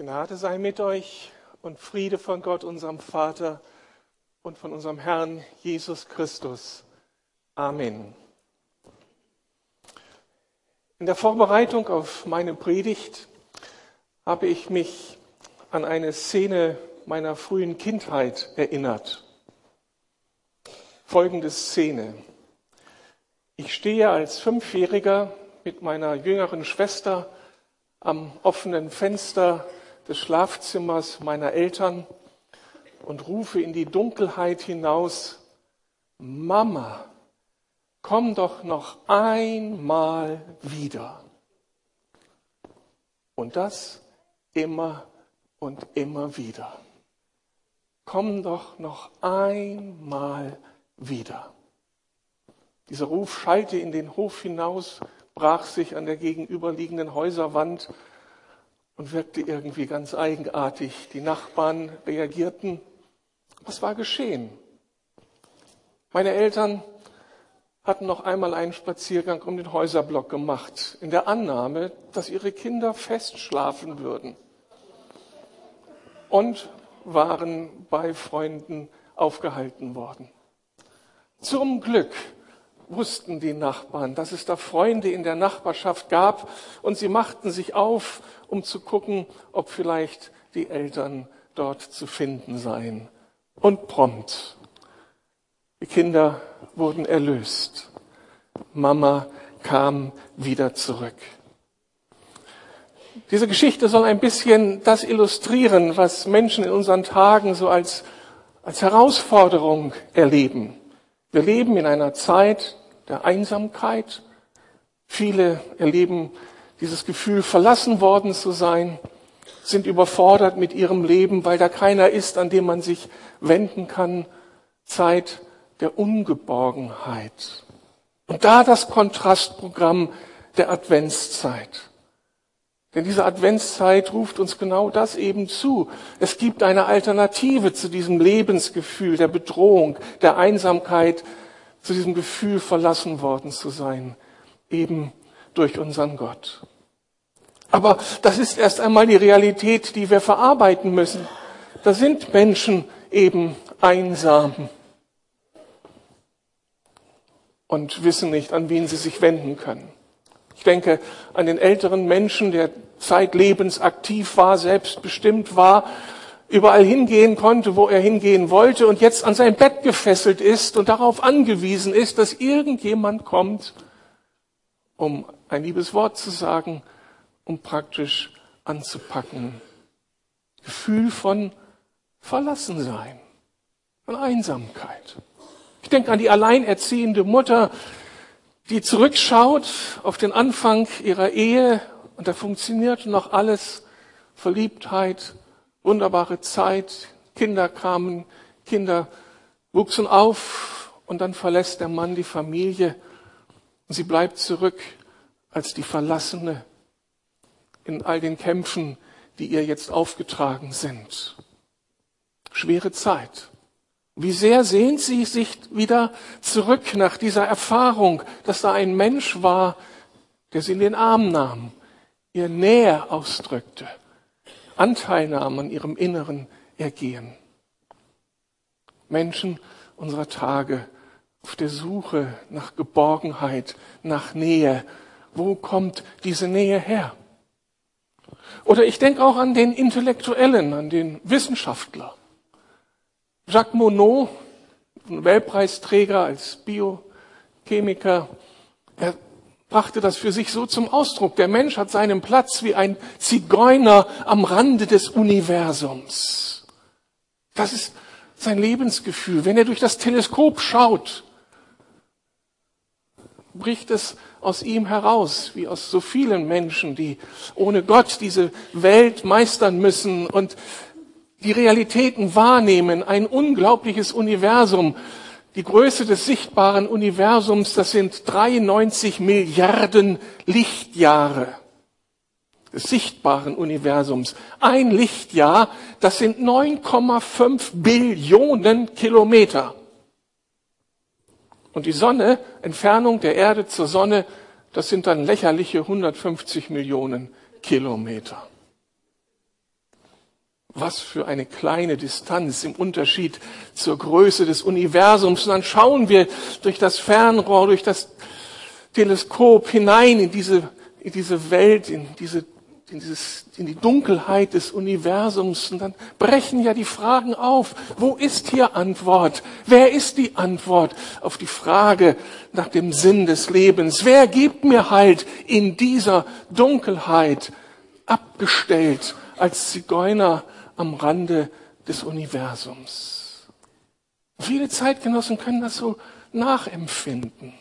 Gnade sei mit euch und Friede von Gott, unserem Vater und von unserem Herrn Jesus Christus. Amen. In der Vorbereitung auf meine Predigt habe ich mich an eine Szene meiner frühen Kindheit erinnert. Folgende Szene. Ich stehe als Fünfjähriger mit meiner jüngeren Schwester am offenen Fenster des Schlafzimmers meiner Eltern und rufe in die Dunkelheit hinaus, Mama, komm doch noch einmal wieder. Und das immer und immer wieder. Komm doch noch einmal wieder. Dieser Ruf schallte in den Hof hinaus, brach sich an der gegenüberliegenden Häuserwand und wirkte irgendwie ganz eigenartig. Die Nachbarn reagierten. Was war geschehen? Meine Eltern hatten noch einmal einen Spaziergang um den Häuserblock gemacht, in der Annahme, dass ihre Kinder fest schlafen würden. Und waren bei Freunden aufgehalten worden. Zum Glück wussten die Nachbarn, dass es da Freunde in der Nachbarschaft gab und sie machten sich auf, um zu gucken, ob vielleicht die Eltern dort zu finden seien. Und prompt. Die Kinder wurden erlöst. Mama kam wieder zurück. Diese Geschichte soll ein bisschen das illustrieren, was Menschen in unseren Tagen so als, als Herausforderung erleben. Wir leben in einer Zeit, der Einsamkeit. Viele erleben dieses Gefühl, verlassen worden zu sein, sind überfordert mit ihrem Leben, weil da keiner ist, an dem man sich wenden kann. Zeit der Ungeborgenheit. Und da das Kontrastprogramm der Adventszeit. Denn diese Adventszeit ruft uns genau das eben zu. Es gibt eine Alternative zu diesem Lebensgefühl der Bedrohung, der Einsamkeit, zu diesem Gefühl verlassen worden zu sein, eben durch unseren Gott. Aber das ist erst einmal die Realität, die wir verarbeiten müssen. Da sind Menschen eben einsam und wissen nicht, an wen sie sich wenden können. Ich denke an den älteren Menschen, der zeitlebens aktiv war, selbstbestimmt war überall hingehen konnte, wo er hingehen wollte und jetzt an sein Bett gefesselt ist und darauf angewiesen ist, dass irgendjemand kommt, um ein liebes Wort zu sagen, um praktisch anzupacken. Gefühl von Verlassensein, von Einsamkeit. Ich denke an die alleinerziehende Mutter, die zurückschaut auf den Anfang ihrer Ehe und da funktioniert noch alles, Verliebtheit, wunderbare Zeit, Kinder kamen, Kinder wuchsen auf und dann verlässt der Mann die Familie und sie bleibt zurück als die Verlassene in all den Kämpfen, die ihr jetzt aufgetragen sind. Schwere Zeit. Wie sehr sehnt sie sich wieder zurück nach dieser Erfahrung, dass da ein Mensch war, der sie in den Arm nahm, ihr Nähe ausdrückte, Anteilnahme an ihrem inneren Ergehen. Menschen unserer Tage auf der Suche nach Geborgenheit, nach Nähe. Wo kommt diese Nähe her? Oder ich denke auch an den Intellektuellen, an den Wissenschaftler. Jacques Monod, Nobelpreisträger als Biochemiker, er brachte das für sich so zum Ausdruck. Der Mensch hat seinen Platz wie ein Zigeuner am Rande des Universums. Das ist sein Lebensgefühl. Wenn er durch das Teleskop schaut, bricht es aus ihm heraus, wie aus so vielen Menschen, die ohne Gott diese Welt meistern müssen und die Realitäten wahrnehmen, ein unglaubliches Universum, die Größe des sichtbaren Universums, das sind 93 Milliarden Lichtjahre des sichtbaren Universums. Ein Lichtjahr, das sind 9,5 Billionen Kilometer. Und die Sonne, Entfernung der Erde zur Sonne, das sind dann lächerliche 150 Millionen Kilometer. Was für eine kleine Distanz im Unterschied zur Größe des Universums. Und dann schauen wir durch das Fernrohr, durch das Teleskop hinein in diese, in diese Welt, in diese in, dieses, in die Dunkelheit des Universums. Und dann brechen ja die Fragen auf. Wo ist hier Antwort? Wer ist die Antwort auf die Frage nach dem Sinn des Lebens? Wer gibt mir Halt in dieser Dunkelheit, abgestellt als Zigeuner am Rande des Universums? Viele Zeitgenossen können das so nachempfinden.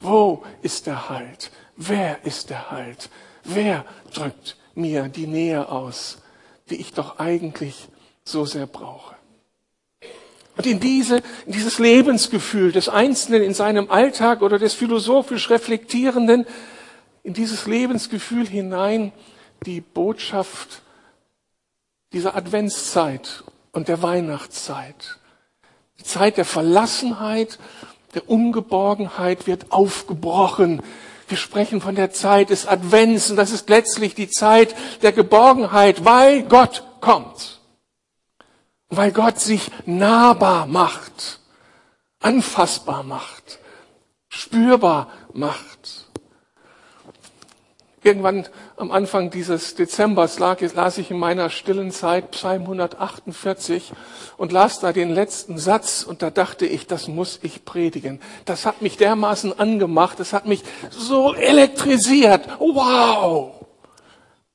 Wo ist der Halt? Wer ist der Halt? Wer drückt mir die Nähe aus, die ich doch eigentlich so sehr brauche. Und in, diese, in dieses Lebensgefühl des Einzelnen in seinem Alltag oder des philosophisch Reflektierenden, in dieses Lebensgefühl hinein die Botschaft dieser Adventszeit und der Weihnachtszeit. Die Zeit der Verlassenheit, der Ungeborgenheit wird aufgebrochen wir sprechen von der Zeit des Advents und das ist letztlich die Zeit der Geborgenheit, weil Gott kommt. Weil Gott sich nahbar macht, anfassbar macht, spürbar macht. Irgendwann am Anfang dieses Dezembers lag, las ich in meiner stillen Zeit Psalm 148 und las da den letzten Satz und da dachte ich, das muss ich predigen. Das hat mich dermaßen angemacht, das hat mich so elektrisiert. Wow!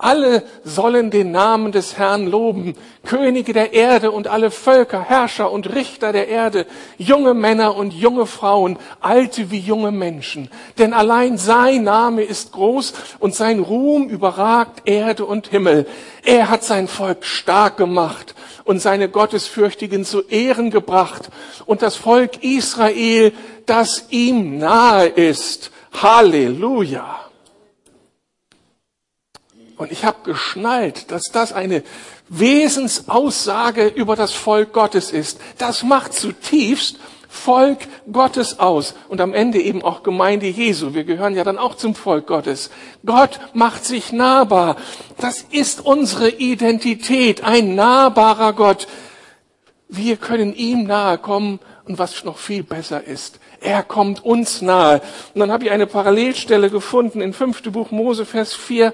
Alle sollen den Namen des Herrn loben, Könige der Erde und alle Völker, Herrscher und Richter der Erde, junge Männer und junge Frauen, alte wie junge Menschen. Denn allein sein Name ist groß und sein Ruhm überragt Erde und Himmel. Er hat sein Volk stark gemacht und seine Gottesfürchtigen zu Ehren gebracht und das Volk Israel, das ihm nahe ist. Halleluja. Und ich habe geschnallt, dass das eine Wesensaussage über das Volk Gottes ist. Das macht zutiefst Volk Gottes aus und am Ende eben auch Gemeinde Jesu. Wir gehören ja dann auch zum Volk Gottes. Gott macht sich nahbar. Das ist unsere Identität, ein nahbarer Gott. Wir können ihm nahe kommen und was noch viel besser ist, er kommt uns nahe. Und dann habe ich eine Parallelstelle gefunden in 5. Buch Mose, Vers 4.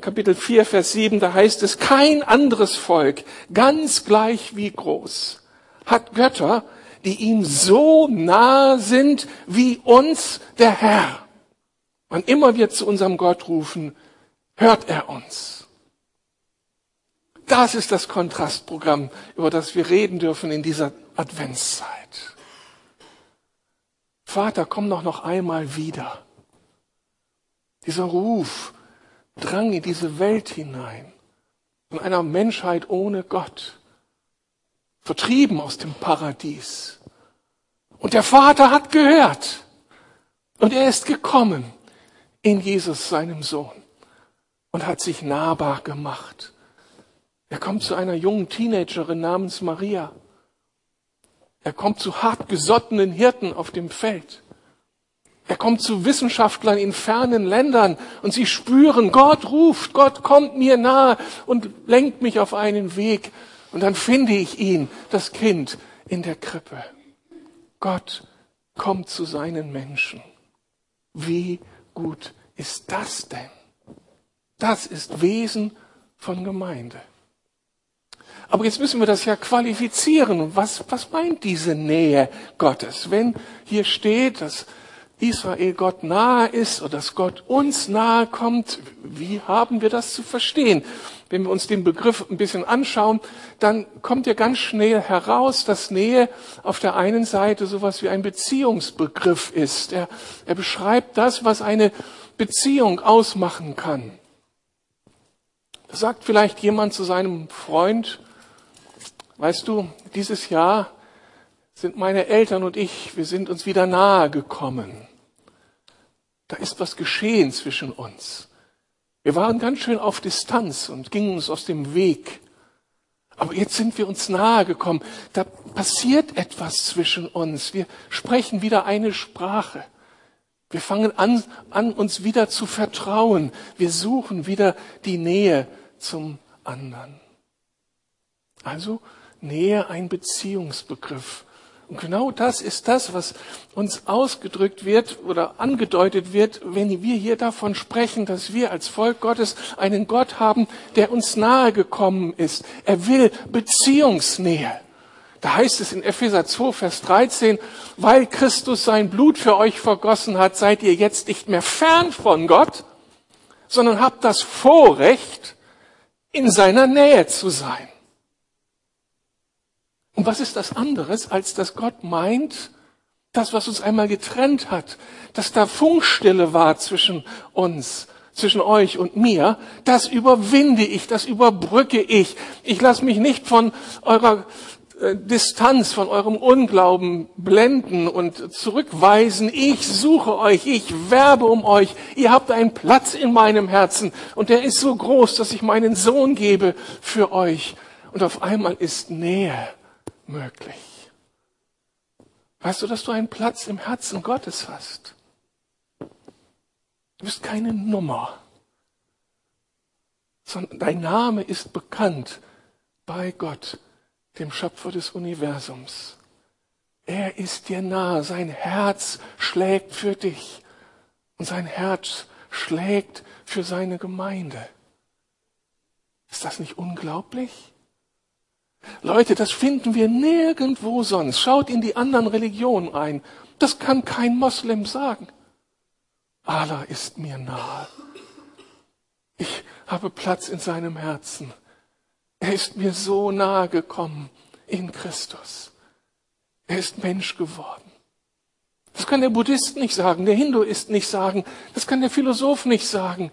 Kapitel 4, Vers 7, da heißt es, kein anderes Volk, ganz gleich wie groß, hat Götter, die ihm so nahe sind wie uns der Herr. Wann immer wir zu unserem Gott rufen, hört er uns. Das ist das Kontrastprogramm, über das wir reden dürfen in dieser Adventszeit. Vater, komm doch noch einmal wieder. Dieser Ruf, drang in diese Welt hinein, von einer Menschheit ohne Gott, vertrieben aus dem Paradies. Und der Vater hat gehört und er ist gekommen in Jesus, seinem Sohn, und hat sich nahbar gemacht. Er kommt zu einer jungen Teenagerin namens Maria. Er kommt zu hartgesottenen Hirten auf dem Feld. Er kommt zu Wissenschaftlern in fernen Ländern und sie spüren, Gott ruft, Gott kommt mir nahe und lenkt mich auf einen Weg. Und dann finde ich ihn, das Kind, in der Krippe. Gott kommt zu seinen Menschen. Wie gut ist das denn? Das ist Wesen von Gemeinde. Aber jetzt müssen wir das ja qualifizieren. Was, was meint diese Nähe Gottes? Wenn hier steht, dass Israel Gott nahe ist oder dass Gott uns nahe kommt, wie haben wir das zu verstehen? Wenn wir uns den Begriff ein bisschen anschauen, dann kommt ja ganz schnell heraus, dass Nähe auf der einen Seite sowas wie ein Beziehungsbegriff ist. Er, er beschreibt das, was eine Beziehung ausmachen kann. Sagt vielleicht jemand zu seinem Freund, weißt du, dieses Jahr sind meine Eltern und ich, wir sind uns wieder nahe gekommen. Da ist was geschehen zwischen uns. Wir waren ganz schön auf Distanz und gingen uns aus dem Weg. Aber jetzt sind wir uns nahe gekommen. Da passiert etwas zwischen uns. Wir sprechen wieder eine Sprache. Wir fangen an, an uns wieder zu vertrauen. Wir suchen wieder die Nähe zum anderen. Also Nähe ein Beziehungsbegriff. Und genau das ist das, was uns ausgedrückt wird oder angedeutet wird, wenn wir hier davon sprechen, dass wir als Volk Gottes einen Gott haben, der uns nahe gekommen ist. Er will Beziehungsnähe. Da heißt es in Epheser 2, Vers 13, weil Christus sein Blut für euch vergossen hat, seid ihr jetzt nicht mehr fern von Gott, sondern habt das Vorrecht, in seiner Nähe zu sein. Und was ist das anderes, als dass Gott meint, das, was uns einmal getrennt hat, dass da Funkstille war zwischen uns, zwischen euch und mir, das überwinde ich, das überbrücke ich. Ich lasse mich nicht von eurer äh, Distanz, von eurem Unglauben blenden und zurückweisen. Ich suche euch, ich werbe um euch. Ihr habt einen Platz in meinem Herzen und der ist so groß, dass ich meinen Sohn gebe für euch. Und auf einmal ist Nähe möglich. Weißt du, dass du einen Platz im Herzen Gottes hast? Du bist keine Nummer, sondern dein Name ist bekannt bei Gott, dem Schöpfer des Universums. Er ist dir nahe, sein Herz schlägt für dich und sein Herz schlägt für seine Gemeinde. Ist das nicht unglaublich? Leute, das finden wir nirgendwo sonst. Schaut in die anderen Religionen ein. Das kann kein Moslem sagen. Allah ist mir nahe. Ich habe Platz in seinem Herzen. Er ist mir so nahe gekommen in Christus. Er ist Mensch geworden. Das kann der Buddhist nicht sagen, der Hinduist nicht sagen, das kann der Philosoph nicht sagen.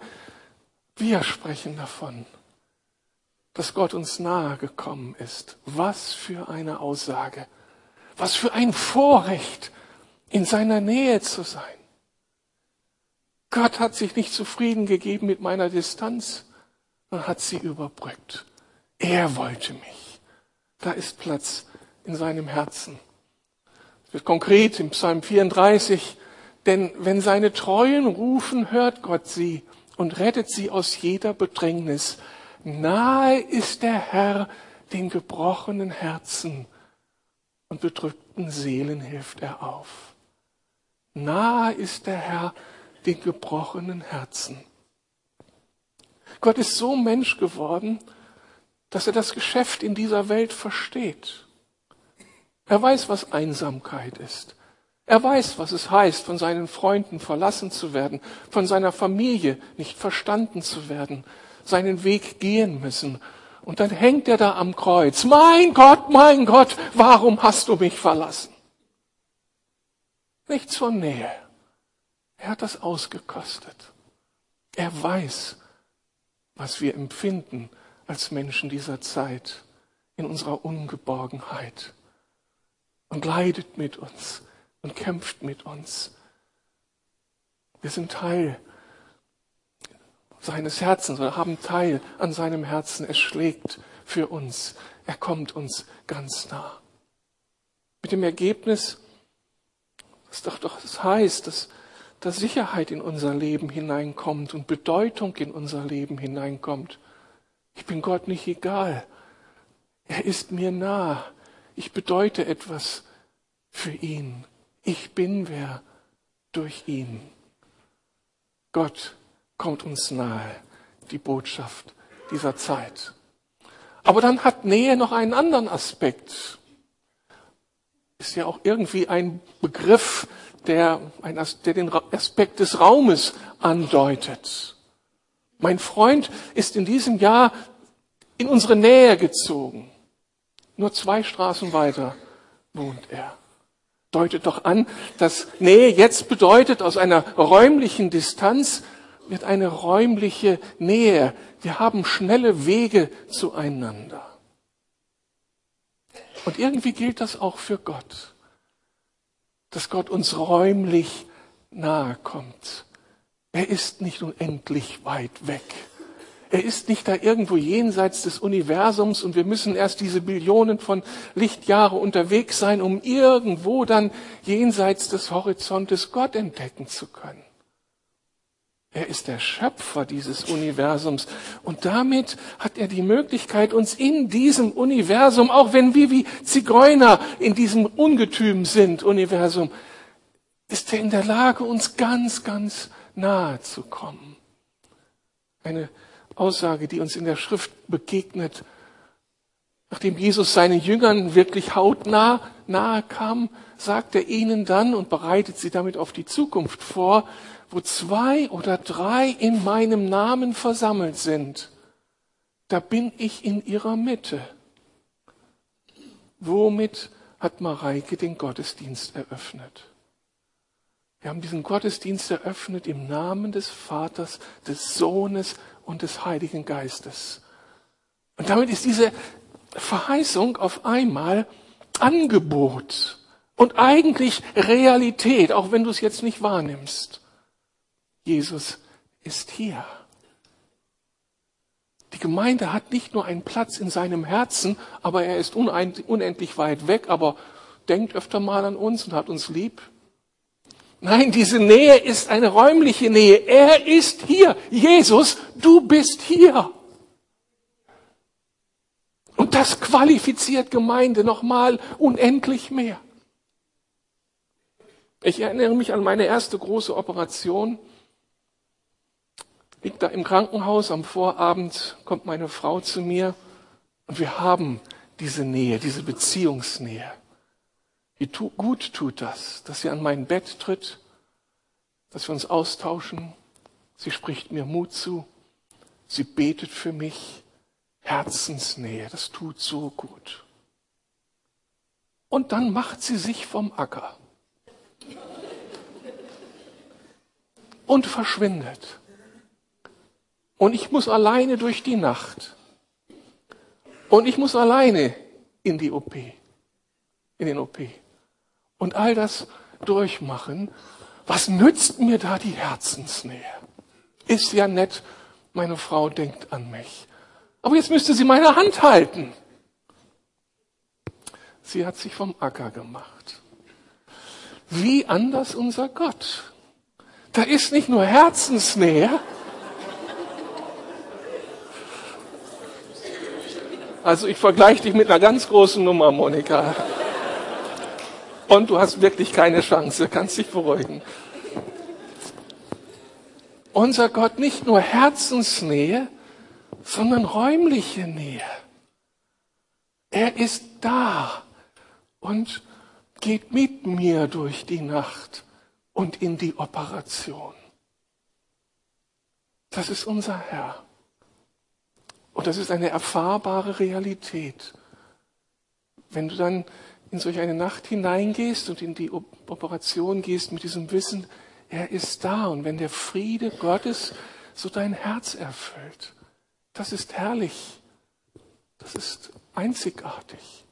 Wir sprechen davon dass Gott uns nahe gekommen ist. Was für eine Aussage. Was für ein Vorrecht, in seiner Nähe zu sein. Gott hat sich nicht zufrieden gegeben mit meiner Distanz, und hat sie überbrückt. Er wollte mich. Da ist Platz in seinem Herzen. Es wird konkret im Psalm 34, denn wenn seine Treuen rufen, hört Gott sie und rettet sie aus jeder Bedrängnis. Nahe ist der Herr den gebrochenen Herzen und bedrückten Seelen hilft er auf. Nahe ist der Herr den gebrochenen Herzen. Gott ist so Mensch geworden, dass er das Geschäft in dieser Welt versteht. Er weiß, was Einsamkeit ist. Er weiß, was es heißt, von seinen Freunden verlassen zu werden, von seiner Familie nicht verstanden zu werden, seinen Weg gehen müssen. Und dann hängt er da am Kreuz. Mein Gott, mein Gott, warum hast du mich verlassen? Nichts von Nähe. Er hat das ausgekostet. Er weiß, was wir empfinden als Menschen dieser Zeit in unserer Ungeborgenheit und leidet mit uns und kämpft mit uns. Wir sind Teil seines Herzens oder haben Teil an seinem Herzen. Es schlägt für uns. Er kommt uns ganz nah. Mit dem Ergebnis, dass doch, doch das heißt, dass, dass Sicherheit in unser Leben hineinkommt und Bedeutung in unser Leben hineinkommt. Ich bin Gott nicht egal. Er ist mir nah. Ich bedeute etwas für ihn. Ich bin wer durch ihn. Gott kommt uns nahe, die Botschaft dieser Zeit. Aber dann hat Nähe noch einen anderen Aspekt. Ist ja auch irgendwie ein Begriff, der, der den Aspekt des Raumes andeutet. Mein Freund ist in diesem Jahr in unsere Nähe gezogen. Nur zwei Straßen weiter wohnt er. Deutet doch an, dass Nähe jetzt bedeutet, aus einer räumlichen Distanz wird eine räumliche Nähe. Wir haben schnelle Wege zueinander. Und irgendwie gilt das auch für Gott, dass Gott uns räumlich nahe kommt. Er ist nicht unendlich weit weg. Er ist nicht da irgendwo jenseits des Universums und wir müssen erst diese Billionen von Lichtjahre unterwegs sein, um irgendwo dann jenseits des Horizontes Gott entdecken zu können. Er ist der Schöpfer dieses Universums. Und damit hat er die Möglichkeit, uns in diesem Universum, auch wenn wir wie Zigeuner in diesem Ungetüm sind, Universum, ist er in der Lage, uns ganz, ganz nahe zu kommen. Eine Aussage, die uns in der Schrift begegnet, nachdem Jesus seinen Jüngern wirklich hautnah nahe kam, sagt er ihnen dann und bereitet sie damit auf die Zukunft vor, wo zwei oder drei in meinem Namen versammelt sind, da bin ich in ihrer Mitte. Womit hat Mareike den Gottesdienst eröffnet? Wir haben diesen Gottesdienst eröffnet im Namen des Vaters, des Sohnes und des Heiligen Geistes. Und damit ist diese Verheißung auf einmal Angebot und eigentlich Realität, auch wenn du es jetzt nicht wahrnimmst. Jesus ist hier. Die Gemeinde hat nicht nur einen Platz in seinem Herzen, aber er ist unendlich weit weg, aber denkt öfter mal an uns und hat uns lieb. Nein, diese Nähe ist eine räumliche Nähe. Er ist hier. Jesus, du bist hier. Und das qualifiziert Gemeinde nochmal unendlich mehr. Ich erinnere mich an meine erste große Operation liegt da im Krankenhaus am Vorabend, kommt meine Frau zu mir und wir haben diese Nähe, diese Beziehungsnähe. Wie tu, gut tut das, dass sie an mein Bett tritt, dass wir uns austauschen. Sie spricht mir Mut zu. Sie betet für mich. Herzensnähe, das tut so gut. Und dann macht sie sich vom Acker und verschwindet. Und ich muss alleine durch die Nacht. Und ich muss alleine in die OP, in den OP. Und all das durchmachen. Was nützt mir da die Herzensnähe? Ist ja nett, meine Frau denkt an mich. Aber jetzt müsste sie meine Hand halten. Sie hat sich vom Acker gemacht. Wie anders unser Gott. Da ist nicht nur Herzensnähe, Also ich vergleiche dich mit einer ganz großen Nummer, Monika. Und du hast wirklich keine Chance, kannst dich beruhigen. Unser Gott nicht nur Herzensnähe, sondern räumliche Nähe. Er ist da und geht mit mir durch die Nacht und in die Operation. Das ist unser Herr. Und das ist eine erfahrbare Realität. Wenn du dann in solch eine Nacht hineingehst und in die Operation gehst mit diesem Wissen, er ist da. Und wenn der Friede Gottes so dein Herz erfüllt, das ist herrlich. Das ist einzigartig.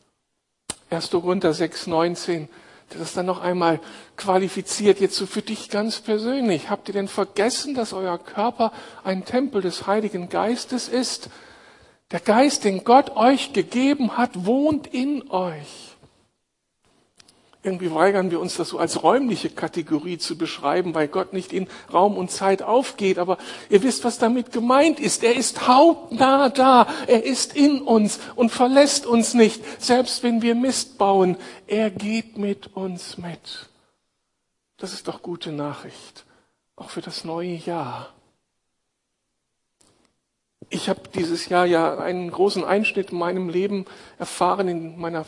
1. Korinther 6, 19 der das dann noch einmal qualifiziert, jetzt so für dich ganz persönlich. Habt ihr denn vergessen, dass euer Körper ein Tempel des Heiligen Geistes ist, der Geist, den Gott euch gegeben hat, wohnt in euch. Irgendwie weigern wir uns das so als räumliche Kategorie zu beschreiben, weil Gott nicht in Raum und Zeit aufgeht. Aber ihr wisst, was damit gemeint ist. Er ist hautnah da. Er ist in uns und verlässt uns nicht, selbst wenn wir Mist bauen. Er geht mit uns mit. Das ist doch gute Nachricht, auch für das neue Jahr. Ich habe dieses Jahr ja einen großen Einschnitt in meinem Leben erfahren, in meiner,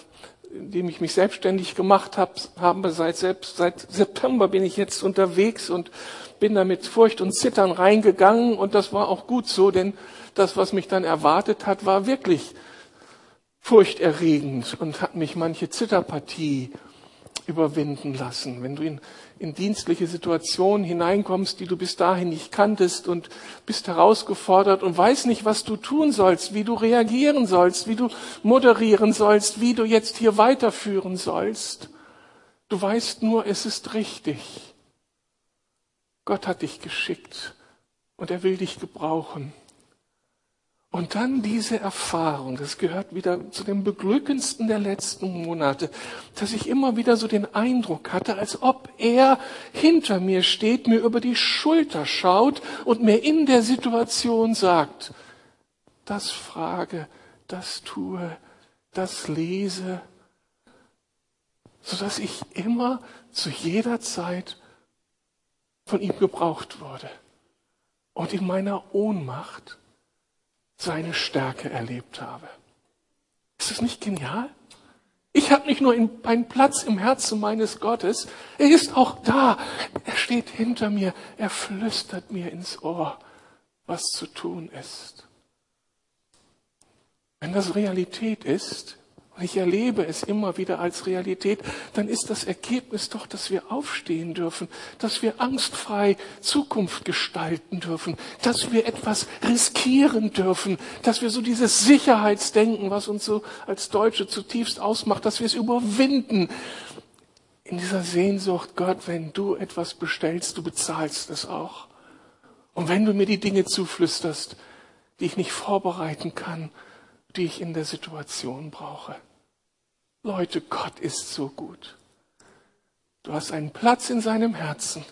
in dem ich mich selbstständig gemacht habe. habe seit, selbst, seit September bin ich jetzt unterwegs und bin da mit Furcht und Zittern reingegangen und das war auch gut so, denn das, was mich dann erwartet hat, war wirklich furchterregend und hat mich manche Zitterpartie überwinden lassen. Wenn du in in dienstliche Situationen hineinkommst, die du bis dahin nicht kanntest und bist herausgefordert und weißt nicht, was du tun sollst, wie du reagieren sollst, wie du moderieren sollst, wie du jetzt hier weiterführen sollst. Du weißt nur, es ist richtig. Gott hat dich geschickt und er will dich gebrauchen. Und dann diese Erfahrung, das gehört wieder zu dem beglückendsten der letzten Monate, dass ich immer wieder so den Eindruck hatte, als ob er hinter mir steht, mir über die Schulter schaut und mir in der Situation sagt, das frage, das tue, das lese, sodass ich immer zu jeder Zeit von ihm gebraucht wurde. Und in meiner Ohnmacht seine Stärke erlebt habe. Ist das nicht genial? Ich habe nicht nur einen Platz im Herzen meines Gottes, er ist auch da. Er steht hinter mir, er flüstert mir ins Ohr, was zu tun ist. Wenn das Realität ist, ich erlebe es immer wieder als Realität, dann ist das Ergebnis doch, dass wir aufstehen dürfen, dass wir angstfrei Zukunft gestalten dürfen, dass wir etwas riskieren dürfen, dass wir so dieses Sicherheitsdenken, was uns so als Deutsche zutiefst ausmacht, dass wir es überwinden. In dieser Sehnsucht, Gott, wenn du etwas bestellst, du bezahlst es auch. Und wenn du mir die Dinge zuflüsterst, die ich nicht vorbereiten kann, die ich in der Situation brauche. Leute, Gott ist so gut. Du hast einen Platz in seinem Herzen.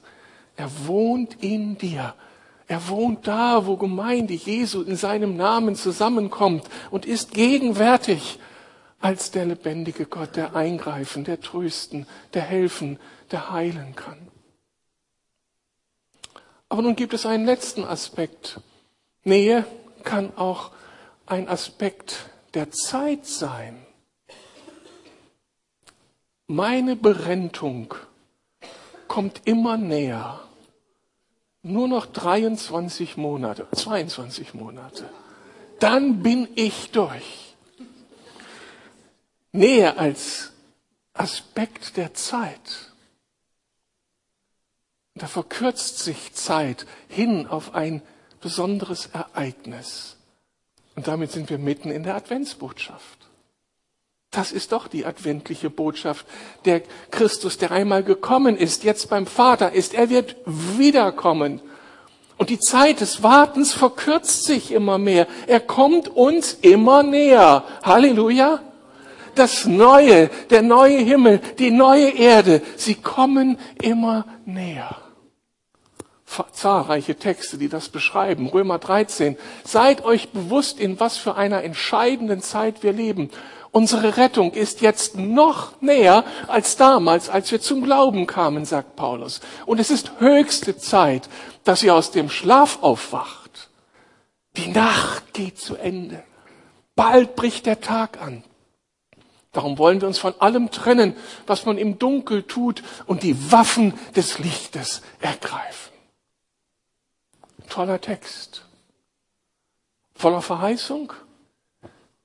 Er wohnt in dir. Er wohnt da, wo Gemeinde Jesu in seinem Namen zusammenkommt und ist gegenwärtig als der lebendige Gott, der eingreifen, der trösten, der helfen, der heilen kann. Aber nun gibt es einen letzten Aspekt. Nähe kann auch ein Aspekt der Zeit sein. Meine Berentung kommt immer näher. Nur noch 23 Monate, 22 Monate. Dann bin ich durch. Näher als Aspekt der Zeit. Da verkürzt sich Zeit hin auf ein besonderes Ereignis. Und damit sind wir mitten in der Adventsbotschaft. Das ist doch die adventliche Botschaft. Der Christus, der einmal gekommen ist, jetzt beim Vater ist, er wird wiederkommen. Und die Zeit des Wartens verkürzt sich immer mehr. Er kommt uns immer näher. Halleluja. Das Neue, der neue Himmel, die neue Erde, sie kommen immer näher. Zahlreiche Texte, die das beschreiben. Römer 13. Seid euch bewusst, in was für einer entscheidenden Zeit wir leben. Unsere Rettung ist jetzt noch näher als damals, als wir zum Glauben kamen, sagt Paulus. Und es ist höchste Zeit, dass ihr aus dem Schlaf aufwacht. Die Nacht geht zu Ende. Bald bricht der Tag an. Darum wollen wir uns von allem trennen, was man im Dunkel tut und die Waffen des Lichtes ergreifen. Toller Text. Voller Verheißung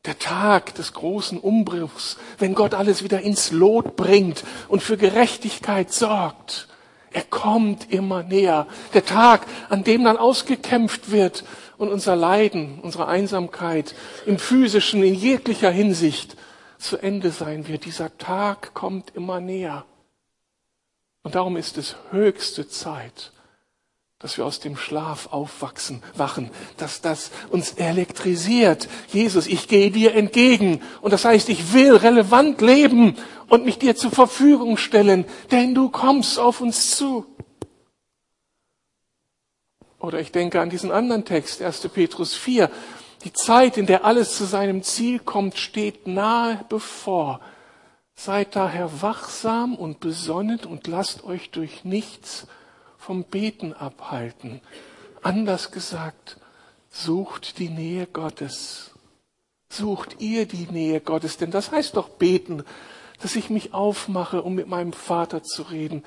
der Tag des großen Umbruchs, wenn Gott alles wieder ins Lot bringt und für Gerechtigkeit sorgt. Er kommt immer näher. Der Tag, an dem dann ausgekämpft wird und unser Leiden, unsere Einsamkeit im physischen, in jeglicher Hinsicht zu Ende sein wird. Dieser Tag kommt immer näher. Und darum ist es höchste Zeit, dass wir aus dem Schlaf aufwachsen, wachen, dass das uns elektrisiert. Jesus, ich gehe dir entgegen. Und das heißt, ich will relevant leben und mich dir zur Verfügung stellen, denn du kommst auf uns zu. Oder ich denke an diesen anderen Text, 1. Petrus 4. Die Zeit, in der alles zu seinem Ziel kommt, steht nahe bevor. Seid daher wachsam und besonnen und lasst euch durch nichts vom Beten abhalten. Anders gesagt, sucht die Nähe Gottes. Sucht ihr die Nähe Gottes, denn das heißt doch beten, dass ich mich aufmache, um mit meinem Vater zu reden,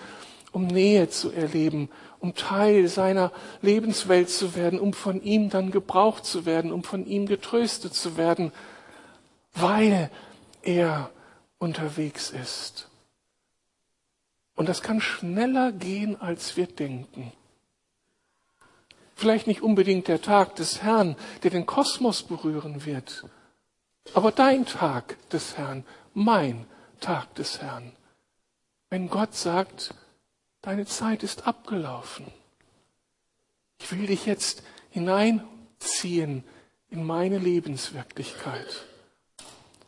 um Nähe zu erleben, um Teil seiner Lebenswelt zu werden, um von ihm dann gebraucht zu werden, um von ihm getröstet zu werden, weil er unterwegs ist. Und das kann schneller gehen, als wir denken. Vielleicht nicht unbedingt der Tag des Herrn, der den Kosmos berühren wird, aber dein Tag des Herrn, mein Tag des Herrn. Wenn Gott sagt, deine Zeit ist abgelaufen. Ich will dich jetzt hineinziehen in meine Lebenswirklichkeit.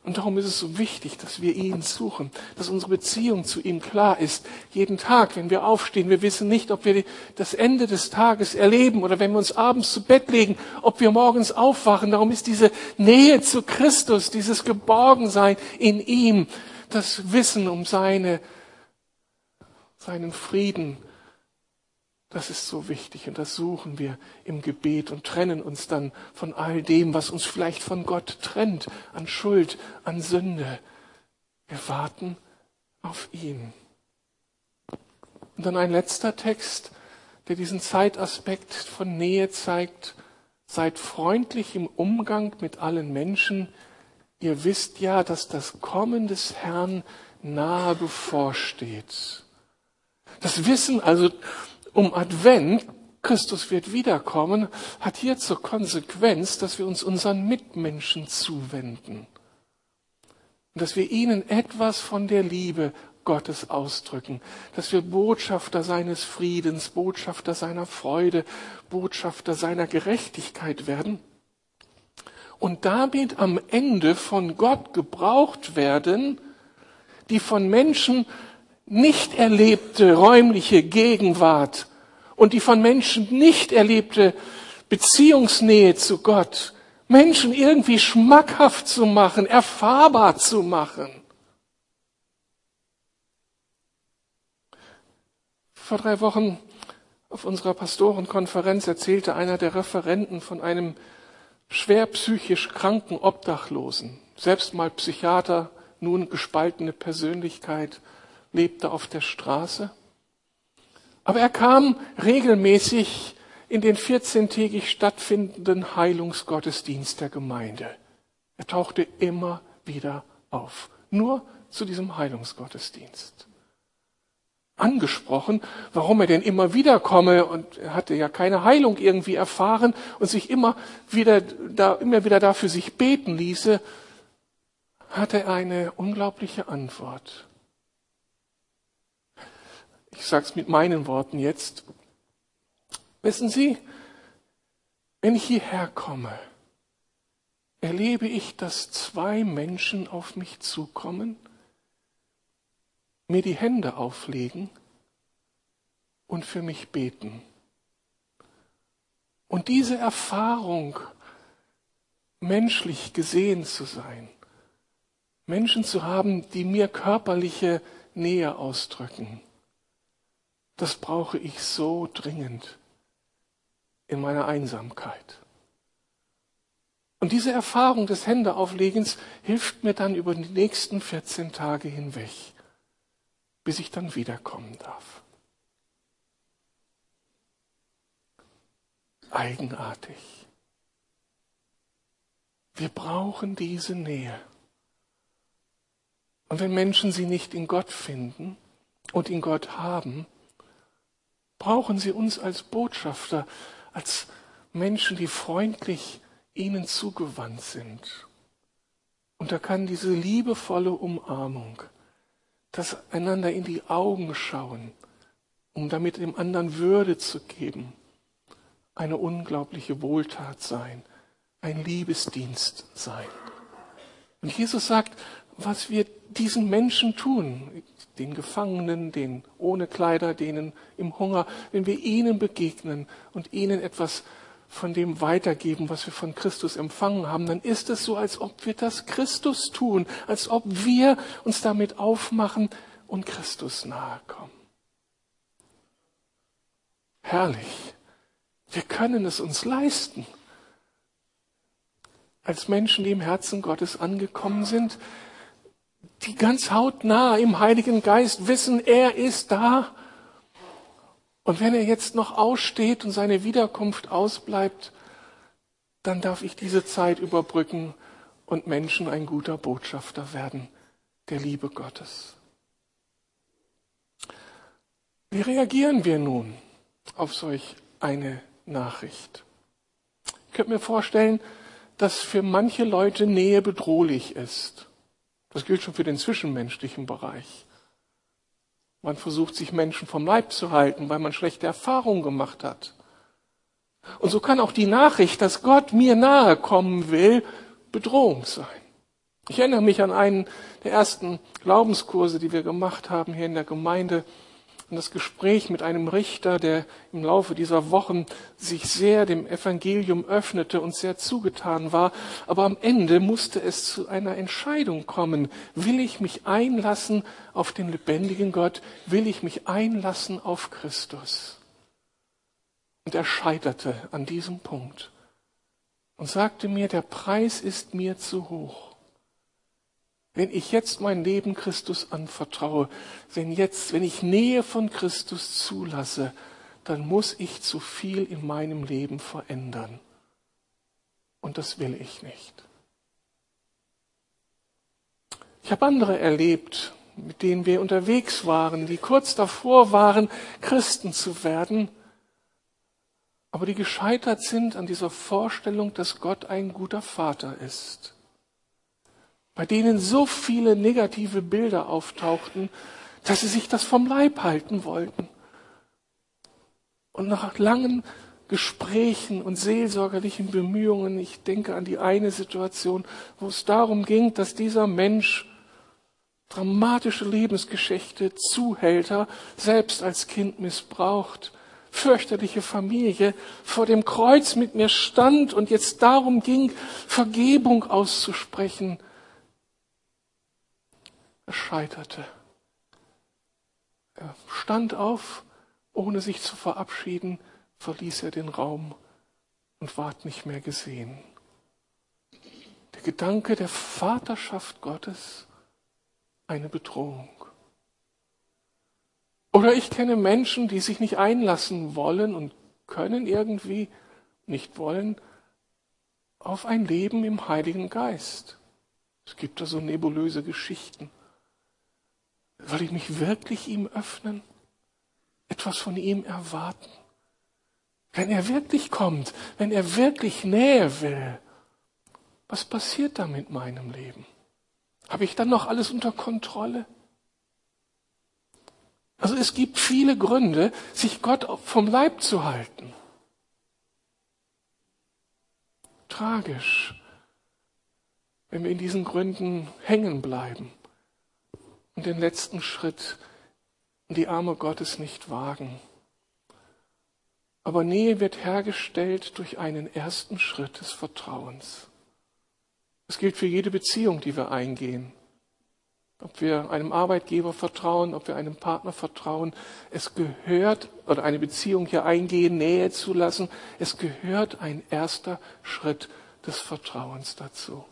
Und darum ist es so wichtig, dass wir ihn suchen, dass unsere Beziehung zu ihm klar ist. Jeden Tag, wenn wir aufstehen, wir wissen nicht, ob wir das Ende des Tages erleben oder wenn wir uns abends zu Bett legen, ob wir morgens aufwachen. Darum ist diese Nähe zu Christus, dieses Geborgensein in ihm, das Wissen um seine, seinen Frieden, das ist so wichtig und das suchen wir im Gebet und trennen uns dann von all dem, was uns vielleicht von Gott trennt, an Schuld, an Sünde. Wir warten auf ihn. Und dann ein letzter Text, der diesen Zeitaspekt von Nähe zeigt. Seid freundlich im Umgang mit allen Menschen. Ihr wisst ja, dass das Kommen des Herrn nahe bevorsteht. Das Wissen also um Advent, Christus wird wiederkommen, hat hier zur Konsequenz, dass wir uns unseren Mitmenschen zuwenden. Und dass wir ihnen etwas von der Liebe Gottes ausdrücken, dass wir Botschafter seines Friedens, Botschafter seiner Freude, Botschafter seiner Gerechtigkeit werden und damit am Ende von Gott gebraucht werden, die von Menschen nicht erlebte räumliche Gegenwart und die von Menschen nicht erlebte Beziehungsnähe zu Gott, Menschen irgendwie schmackhaft zu machen, erfahrbar zu machen. Vor drei Wochen auf unserer Pastorenkonferenz erzählte einer der Referenten von einem schwer psychisch kranken Obdachlosen, selbst mal Psychiater, nun gespaltene Persönlichkeit, lebte auf der Straße. Aber er kam regelmäßig in den 14-tägig stattfindenden Heilungsgottesdienst der Gemeinde. Er tauchte immer wieder auf. Nur zu diesem Heilungsgottesdienst. Angesprochen, warum er denn immer wieder komme und er hatte ja keine Heilung irgendwie erfahren und sich immer wieder, da, immer wieder dafür sich beten ließe, hatte er eine unglaubliche Antwort ich sage es mit meinen Worten jetzt, wissen Sie, wenn ich hierher komme, erlebe ich, dass zwei Menschen auf mich zukommen, mir die Hände auflegen und für mich beten. Und diese Erfahrung, menschlich gesehen zu sein, Menschen zu haben, die mir körperliche Nähe ausdrücken, das brauche ich so dringend in meiner Einsamkeit. Und diese Erfahrung des Händeauflegens hilft mir dann über die nächsten 14 Tage hinweg, bis ich dann wiederkommen darf. Eigenartig. Wir brauchen diese Nähe. Und wenn Menschen sie nicht in Gott finden und in Gott haben, brauchen sie uns als Botschafter, als Menschen, die freundlich ihnen zugewandt sind. Und da kann diese liebevolle Umarmung, das einander in die Augen schauen, um damit dem anderen Würde zu geben, eine unglaubliche Wohltat sein, ein Liebesdienst sein. Und Jesus sagt, was wir diesen Menschen tun, den Gefangenen, den ohne Kleider, denen im Hunger, wenn wir ihnen begegnen und ihnen etwas von dem weitergeben, was wir von Christus empfangen haben, dann ist es so, als ob wir das Christus tun, als ob wir uns damit aufmachen und Christus nahe kommen. Herrlich. Wir können es uns leisten. Als Menschen, die im Herzen Gottes angekommen sind, die ganz hautnah im Heiligen Geist wissen, er ist da. Und wenn er jetzt noch aussteht und seine Wiederkunft ausbleibt, dann darf ich diese Zeit überbrücken und Menschen ein guter Botschafter werden der Liebe Gottes. Wie reagieren wir nun auf solch eine Nachricht? Ich könnte mir vorstellen, dass für manche Leute Nähe bedrohlich ist. Das gilt schon für den zwischenmenschlichen Bereich. Man versucht, sich Menschen vom Leib zu halten, weil man schlechte Erfahrungen gemacht hat. Und so kann auch die Nachricht, dass Gott mir nahe kommen will, Bedrohung sein. Ich erinnere mich an einen der ersten Glaubenskurse, die wir gemacht haben hier in der Gemeinde und das Gespräch mit einem Richter, der im Laufe dieser Wochen sich sehr dem Evangelium öffnete und sehr zugetan war. Aber am Ende musste es zu einer Entscheidung kommen. Will ich mich einlassen auf den lebendigen Gott? Will ich mich einlassen auf Christus? Und er scheiterte an diesem Punkt und sagte mir, der Preis ist mir zu hoch. Wenn ich jetzt mein Leben Christus anvertraue, wenn jetzt, wenn ich Nähe von Christus zulasse, dann muss ich zu viel in meinem Leben verändern. Und das will ich nicht. Ich habe andere erlebt, mit denen wir unterwegs waren, die kurz davor waren, Christen zu werden, aber die gescheitert sind an dieser Vorstellung, dass Gott ein guter Vater ist bei denen so viele negative Bilder auftauchten, dass sie sich das vom Leib halten wollten. Und nach langen Gesprächen und seelsorgerlichen Bemühungen, ich denke an die eine Situation, wo es darum ging, dass dieser Mensch dramatische Lebensgeschichte, Zuhälter, selbst als Kind missbraucht, fürchterliche Familie, vor dem Kreuz mit mir stand und jetzt darum ging, Vergebung auszusprechen, er scheiterte. Er stand auf, ohne sich zu verabschieden, verließ er den Raum und ward nicht mehr gesehen. Der Gedanke der Vaterschaft Gottes eine Bedrohung. Oder ich kenne Menschen, die sich nicht einlassen wollen und können irgendwie nicht wollen auf ein Leben im Heiligen Geist. Es gibt da so nebulöse Geschichten. Soll ich mich wirklich ihm öffnen? Etwas von ihm erwarten? Wenn er wirklich kommt, wenn er wirklich Nähe will, was passiert da mit meinem Leben? Habe ich dann noch alles unter Kontrolle? Also es gibt viele Gründe, sich Gott vom Leib zu halten. Tragisch, wenn wir in diesen Gründen hängen bleiben und den letzten Schritt in die Arme Gottes nicht wagen. Aber Nähe wird hergestellt durch einen ersten Schritt des Vertrauens. Das gilt für jede Beziehung, die wir eingehen. Ob wir einem Arbeitgeber vertrauen, ob wir einem Partner vertrauen, es gehört, oder eine Beziehung hier eingehen, Nähe zulassen, es gehört ein erster Schritt des Vertrauens dazu.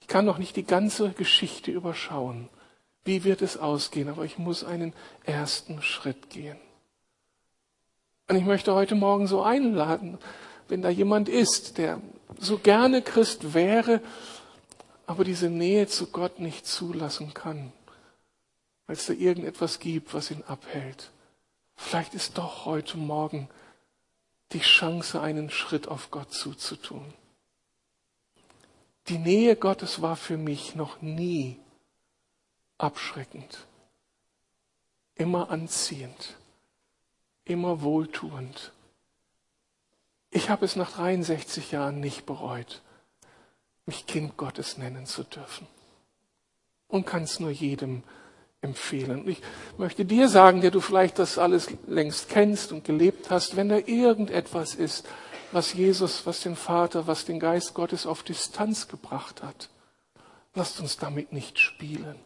Ich kann noch nicht die ganze Geschichte überschauen. Wie wird es ausgehen? Aber ich muss einen ersten Schritt gehen. Und ich möchte heute Morgen so einladen, wenn da jemand ist, der so gerne Christ wäre, aber diese Nähe zu Gott nicht zulassen kann, weil es da irgendetwas gibt, was ihn abhält. Vielleicht ist doch heute Morgen die Chance, einen Schritt auf Gott zuzutun. Die Nähe Gottes war für mich noch nie abschreckend, immer anziehend, immer wohltuend. Ich habe es nach 63 Jahren nicht bereut, mich Kind Gottes nennen zu dürfen. Und kann es nur jedem empfehlen. Ich möchte dir sagen, der du vielleicht das alles längst kennst und gelebt hast, wenn da irgendetwas ist, was Jesus, was den Vater, was den Geist Gottes auf Distanz gebracht hat, lasst uns damit nicht spielen.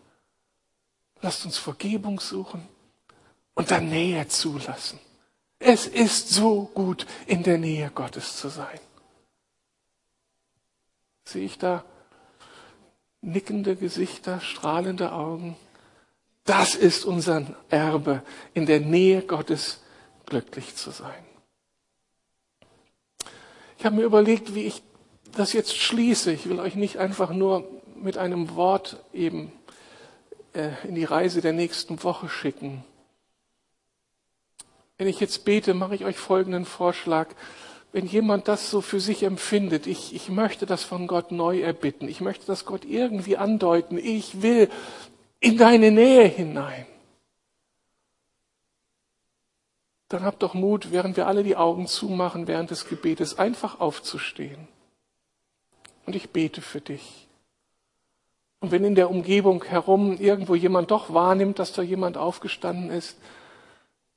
Lasst uns Vergebung suchen und dann Nähe zulassen. Es ist so gut, in der Nähe Gottes zu sein. Sehe ich da nickende Gesichter, strahlende Augen? Das ist unser Erbe, in der Nähe Gottes glücklich zu sein. Ich habe mir überlegt, wie ich das jetzt schließe. Ich will euch nicht einfach nur mit einem Wort eben in die Reise der nächsten Woche schicken. Wenn ich jetzt bete, mache ich euch folgenden Vorschlag. Wenn jemand das so für sich empfindet, ich, ich möchte das von Gott neu erbitten, ich möchte das Gott irgendwie andeuten, ich will in deine Nähe hinein. dann hab doch Mut, während wir alle die Augen zumachen, während des Gebetes einfach aufzustehen. Und ich bete für dich. Und wenn in der Umgebung herum irgendwo jemand doch wahrnimmt, dass da jemand aufgestanden ist,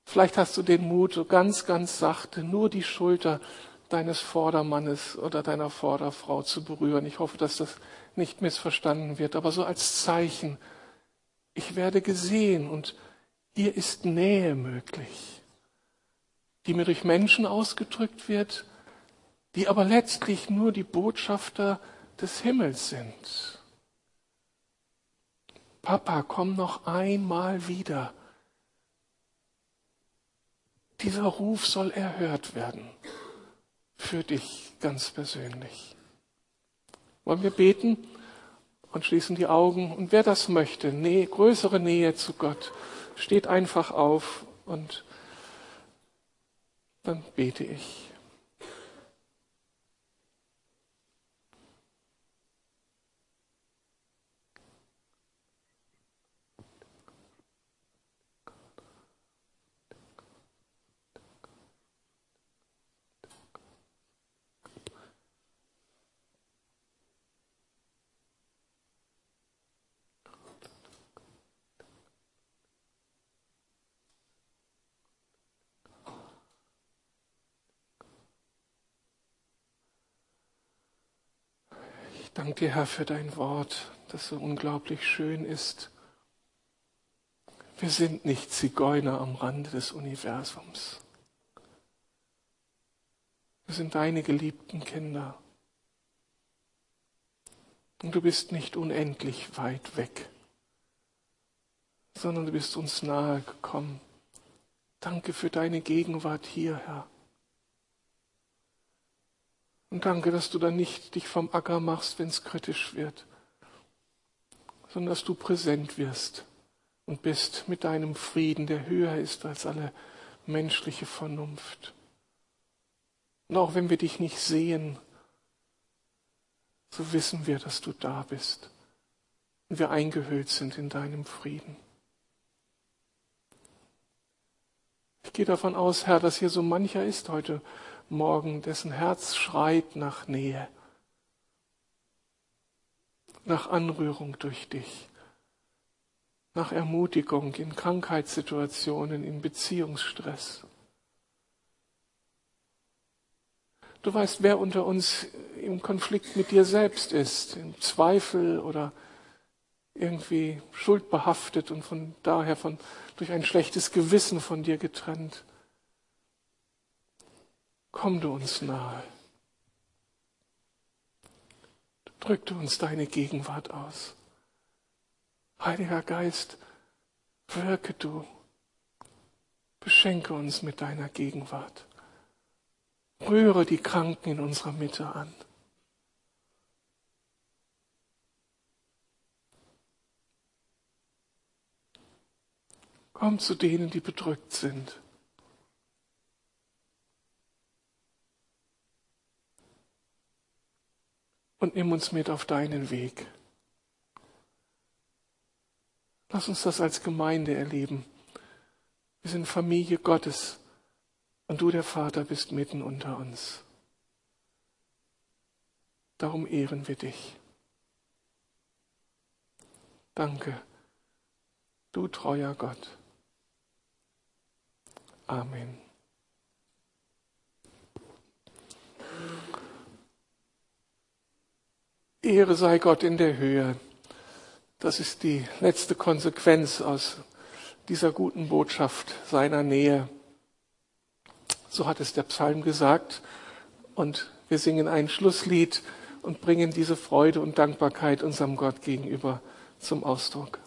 vielleicht hast du den Mut, so ganz, ganz sachte nur die Schulter deines Vordermannes oder deiner Vorderfrau zu berühren. Ich hoffe, dass das nicht missverstanden wird, aber so als Zeichen, ich werde gesehen und ihr ist Nähe möglich, die mir durch Menschen ausgedrückt wird, die aber letztlich nur die Botschafter des Himmels sind. Papa, komm noch einmal wieder. Dieser Ruf soll erhört werden. Für dich ganz persönlich. Wollen wir beten und schließen die Augen? Und wer das möchte, Nähe, größere Nähe zu Gott, steht einfach auf und dann bete ich. Danke Herr, für dein Wort, das so unglaublich schön ist. Wir sind nicht Zigeuner am Rande des Universums. Wir sind deine geliebten Kinder. Und du bist nicht unendlich weit weg, sondern du bist uns nahe gekommen. Danke für deine Gegenwart hier, Herr. Und danke, dass du dann nicht dich vom Acker machst, wenn es kritisch wird, sondern dass du präsent wirst und bist mit deinem Frieden, der höher ist als alle menschliche Vernunft. Und auch wenn wir dich nicht sehen, so wissen wir, dass du da bist und wir eingehüllt sind in deinem Frieden. Ich gehe davon aus, Herr, dass hier so mancher ist heute Morgen, dessen Herz schreit nach Nähe, nach Anrührung durch dich, nach Ermutigung in Krankheitssituationen, in Beziehungsstress. Du weißt, wer unter uns im Konflikt mit dir selbst ist, im Zweifel oder irgendwie schuldbehaftet und von daher von, durch ein schlechtes Gewissen von dir getrennt. Komm du uns nahe. Drück du uns deine Gegenwart aus. Heiliger Geist, wirke du. Beschenke uns mit deiner Gegenwart. Rühre die Kranken in unserer Mitte an. Komm zu denen, die bedrückt sind. Und nimm uns mit auf deinen Weg. Lass uns das als Gemeinde erleben. Wir sind Familie Gottes und du, der Vater, bist mitten unter uns. Darum ehren wir dich. Danke, du treuer Gott. Amen. Ehre sei Gott in der Höhe. Das ist die letzte Konsequenz aus dieser guten Botschaft seiner Nähe. So hat es der Psalm gesagt. Und wir singen ein Schlusslied und bringen diese Freude und Dankbarkeit unserem Gott gegenüber zum Ausdruck.